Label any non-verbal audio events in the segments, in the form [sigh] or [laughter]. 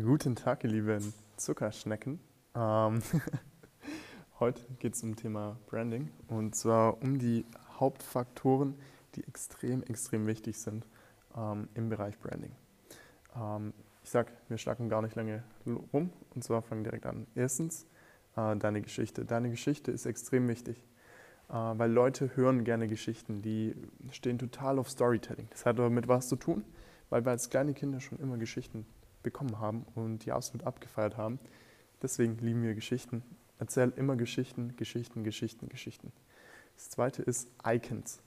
Guten Tag, ihr lieben Zuckerschnecken. Ähm, [laughs] heute geht es um Thema Branding und zwar um die Hauptfaktoren, die extrem, extrem wichtig sind ähm, im Bereich Branding. Ähm, ich sag, wir schnacken gar nicht lange rum und zwar fangen direkt an. Erstens, äh, deine Geschichte. Deine Geschichte ist extrem wichtig, äh, weil Leute hören gerne Geschichten, die stehen total auf Storytelling. Das hat aber mit was zu tun, weil wir als kleine Kinder schon immer Geschichten bekommen haben und die absolut abgefeiert haben. Deswegen lieben wir Geschichten. Erzähl immer Geschichten, Geschichten, Geschichten, Geschichten. Das zweite ist Icons.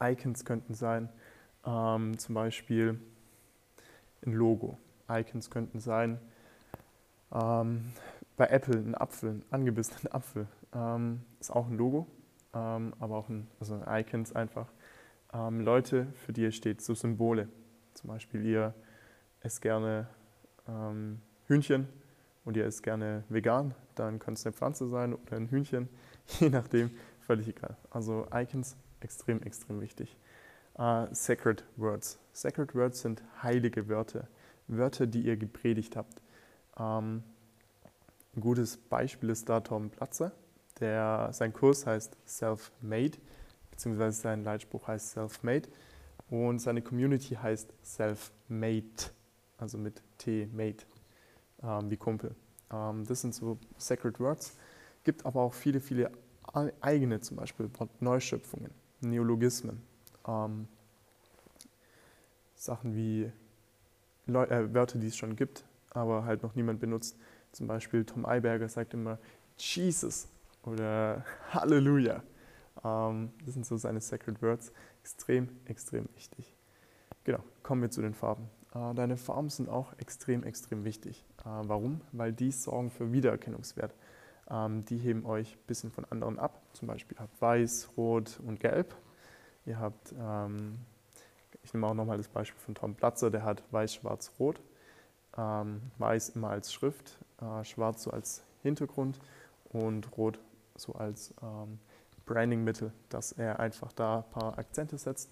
Icons könnten sein, ähm, zum Beispiel ein Logo. Icons könnten sein, ähm, bei Apple ein Apfel, ein angebissener Apfel. Ähm, ist auch ein Logo, ähm, aber auch ein, also Icons einfach. Ähm, Leute, für die ihr steht, so Symbole. Zum Beispiel ihr esst gerne ähm, Hühnchen und ihr esst gerne vegan, dann könnte es eine Pflanze sein oder ein Hühnchen, [laughs] je nachdem, völlig egal. Also Icons, extrem, extrem wichtig. Uh, sacred Words. Sacred Words sind heilige Wörter, Wörter, die ihr gepredigt habt. Ähm, ein gutes Beispiel ist da Tom Platzer. Der, sein Kurs heißt Self-Made, beziehungsweise sein Leitspruch heißt Self-Made und seine Community heißt Self-Made also mit T, Mate, ähm, wie Kumpel. Ähm, das sind so Sacred Words. Gibt aber auch viele, viele eigene, zum Beispiel Neuschöpfungen, Neologismen. Ähm, Sachen wie Leu äh, Wörter, die es schon gibt, aber halt noch niemand benutzt. Zum Beispiel Tom Eiberger sagt immer Jesus oder [laughs] Halleluja. Ähm, das sind so seine Sacred Words. Extrem, extrem wichtig. Genau, kommen wir zu den Farben. Äh, deine Farben sind auch extrem, extrem wichtig. Äh, warum? Weil die sorgen für Wiedererkennungswert. Ähm, die heben euch ein bisschen von anderen ab. Zum Beispiel habt Weiß, Rot und Gelb. Ihr habt, ähm, ich nehme auch nochmal das Beispiel von Tom Platzer, der hat Weiß, Schwarz, Rot. Ähm, Weiß immer als Schrift, äh, Schwarz so als Hintergrund und Rot so als Brandingmittel, dass er einfach da ein paar Akzente setzt.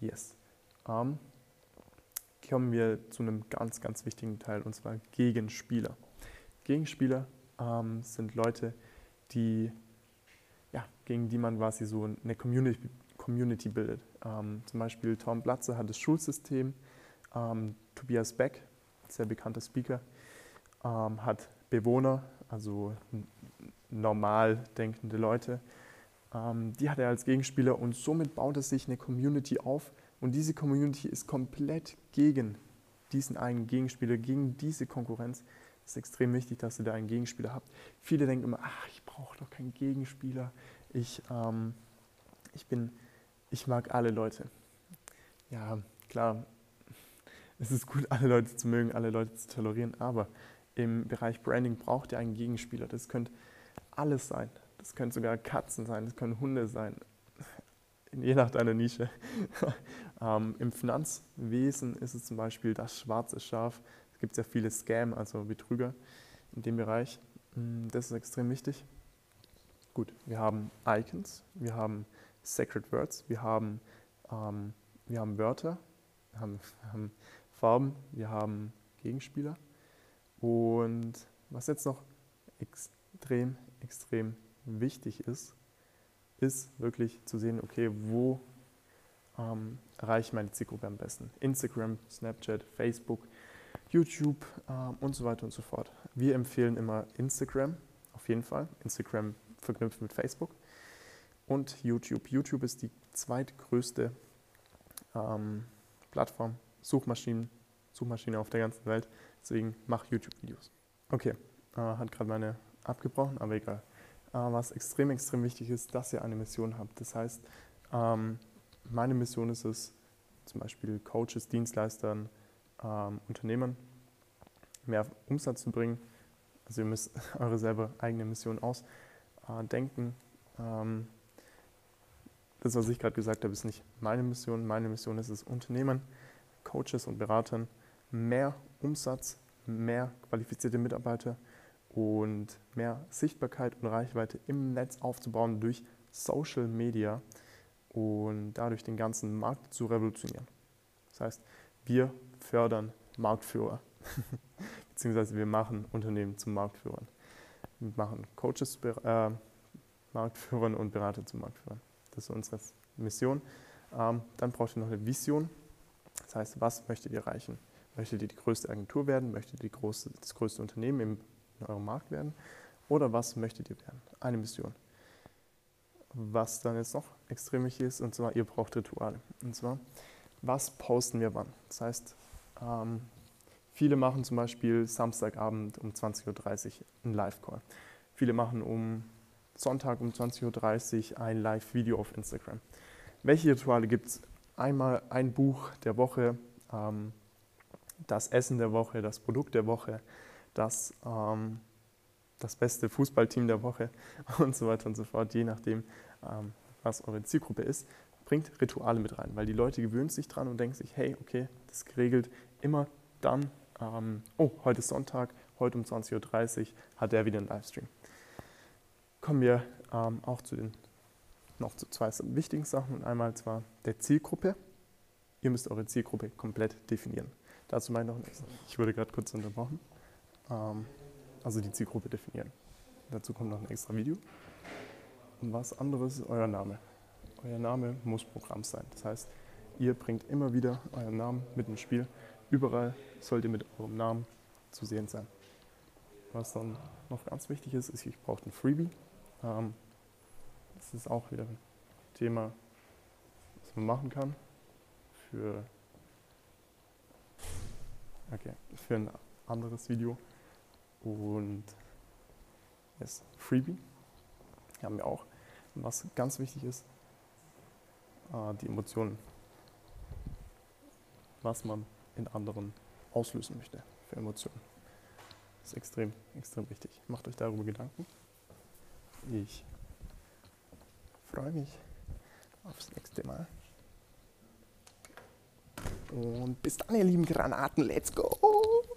Yes kommen wir zu einem ganz, ganz wichtigen Teil, und zwar Gegenspieler. Gegenspieler ähm, sind Leute, die, ja, gegen die man quasi so eine Community, Community bildet. Ähm, zum Beispiel Tom Platzer hat das Schulsystem, ähm, Tobias Beck, sehr bekannter Speaker, ähm, hat Bewohner, also normal denkende Leute, ähm, die hat er als Gegenspieler und somit baut er sich eine Community auf, und diese Community ist komplett gegen diesen einen Gegenspieler, gegen diese Konkurrenz. Es ist extrem wichtig, dass ihr da einen Gegenspieler habt. Viele denken immer, ach, ich brauche doch keinen Gegenspieler. Ich, ähm, ich, bin, ich mag alle Leute. Ja, klar, es ist gut, alle Leute zu mögen, alle Leute zu tolerieren, aber im Bereich Branding braucht ihr einen Gegenspieler. Das könnte alles sein. Das können sogar Katzen sein, das können Hunde sein, je nach deiner Nische. [laughs] ähm, Im Finanzwesen ist es zum Beispiel das schwarze Schaf. Es gibt sehr viele Scam, also Betrüger in dem Bereich. Mm, das ist extrem wichtig. Gut, wir haben Icons, wir haben Sacred Words, wir haben, ähm, wir haben Wörter, wir haben, [laughs] wir haben Farben, wir haben Gegenspieler. Und was jetzt noch extrem, extrem wichtig ist, ist wirklich zu sehen, okay, wo ähm, erreiche ich meine Zielgruppe am besten. Instagram, Snapchat, Facebook, YouTube ähm, und so weiter und so fort. Wir empfehlen immer Instagram, auf jeden Fall. Instagram verknüpft mit Facebook und YouTube. YouTube ist die zweitgrößte ähm, Plattform, Suchmaschinen, Suchmaschine auf der ganzen Welt. Deswegen mach YouTube-Videos. Okay, äh, hat gerade meine abgebrochen, aber egal. Äh, was extrem, extrem wichtig ist, dass ihr eine Mission habt. Das heißt, ähm, meine Mission ist es, zum Beispiel Coaches, Dienstleistern, ähm, Unternehmern mehr Umsatz zu bringen. Also ihr müsst [laughs] eure selber eigene Mission ausdenken. Ähm, das, was ich gerade gesagt habe, ist nicht meine Mission. Meine Mission ist es, Unternehmern, Coaches und Beratern mehr Umsatz, mehr qualifizierte Mitarbeiter und mehr Sichtbarkeit und Reichweite im Netz aufzubauen durch Social Media und dadurch den ganzen Markt zu revolutionieren. Das heißt, wir fördern Marktführer. [laughs] beziehungsweise wir machen Unternehmen zum Marktführern. Wir machen Coaches äh, Marktführern und Berater zum Marktführern. Das ist unsere Mission. Ähm, dann braucht ihr noch eine Vision. Das heißt, was möchtet ihr erreichen? Möchtet ihr die größte Agentur werden? Möchtet ihr große, das größte Unternehmen im, in eurem Markt werden? Oder was möchtet ihr werden? Eine Mission. Was dann jetzt noch extrem wichtig ist, und zwar, ihr braucht Rituale. Und zwar, was posten wir wann? Das heißt, ähm, viele machen zum Beispiel Samstagabend um 20.30 Uhr einen Live-Call. Viele machen um Sonntag um 20.30 Uhr ein Live-Video auf Instagram. Welche Rituale gibt es? Einmal ein Buch der Woche, ähm, das Essen der Woche, das Produkt der Woche, das, ähm, das beste Fußballteam der Woche [laughs] und so weiter und so fort, je nachdem, ähm, was eure Zielgruppe ist. Bringt Rituale mit rein, weil die Leute gewöhnen sich dran und denken sich, hey, okay, das geregelt, immer dann, ähm, oh, heute ist Sonntag, heute um 20.30 Uhr hat er wieder einen Livestream. Kommen wir ähm, auch zu den noch zu zwei wichtigen Sachen. Und einmal zwar der Zielgruppe. Ihr müsst eure Zielgruppe komplett definieren. Dazu meine ich noch, ich wurde gerade kurz unterbrochen. Ähm, also die Zielgruppe definieren. Dazu kommt noch ein extra Video. Und was anderes ist euer Name. Euer Name muss Programm sein. Das heißt, ihr bringt immer wieder euren Namen mit ins Spiel. Überall sollt ihr mit eurem Namen zu sehen sein. Was dann noch ganz wichtig ist, ist, ich brauche ein Freebie. Ähm, das ist auch wieder ein Thema, was man machen kann für, okay, für ein anderes Video. Und yes, Freebie haben wir auch. Und was ganz wichtig ist, äh, die Emotionen, was man in anderen auslösen möchte für Emotionen. Das ist extrem, extrem wichtig. Macht euch darüber Gedanken. Ich freue mich aufs nächste Mal. Und bis dann, ihr lieben Granaten. Let's go!